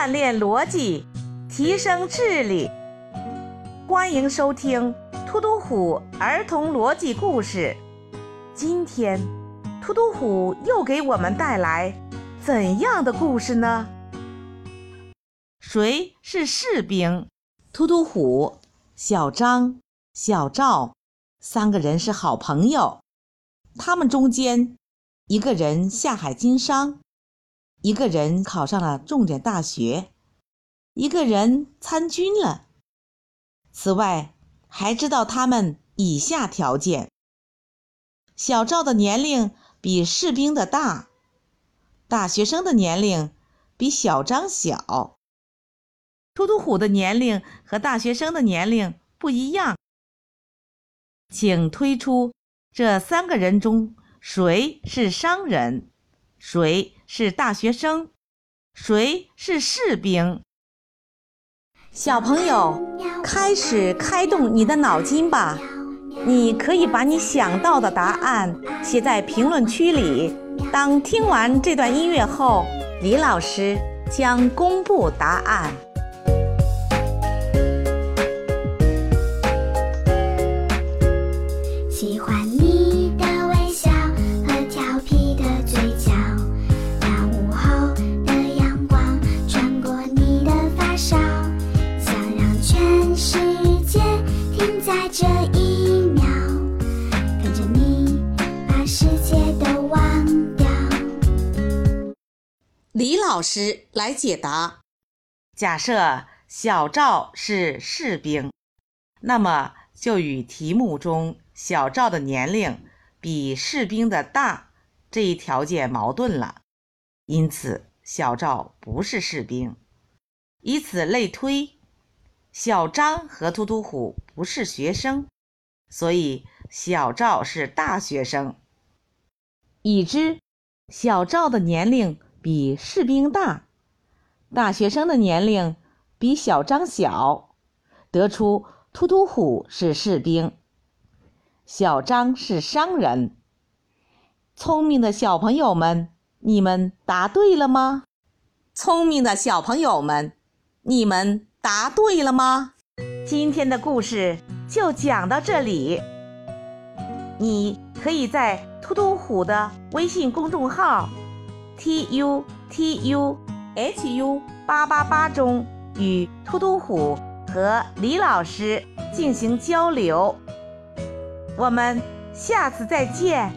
锻炼逻辑，提升智力。欢迎收听《突突虎儿童逻辑故事》。今天，突突虎又给我们带来怎样的故事呢？谁是士兵？突突虎、小张、小赵三个人是好朋友。他们中间，一个人下海经商，一个人考上了重点大学，一个人参军了。此外，还知道他们以下条件：小赵的年龄比士兵的大，大学生的年龄比小张小。突突虎的年龄和大学生的年龄不一样，请推出。这三个人中，谁是商人？谁是大学生？谁是士兵？小朋友，开始开动你的脑筋吧！你可以把你想到的答案写在评论区里。当听完这段音乐后，李老师将公布答案。喜欢李老师来解答：假设小赵是士兵，那么就与题目中小赵的年龄比士兵的大这一条件矛盾了，因此小赵不是士兵。以此类推，小张和突突虎不是学生，所以小赵是大学生。已知小赵的年龄。比士兵大，大学生的年龄比小张小，得出突突虎是士兵，小张是商人。聪明的小朋友们，你们答对了吗？聪明的小朋友们，你们答对了吗？今天的故事就讲到这里，你可以在突突虎的微信公众号。t u t u h u 八八八中与突突虎和李老师进行交流，我们下次再见。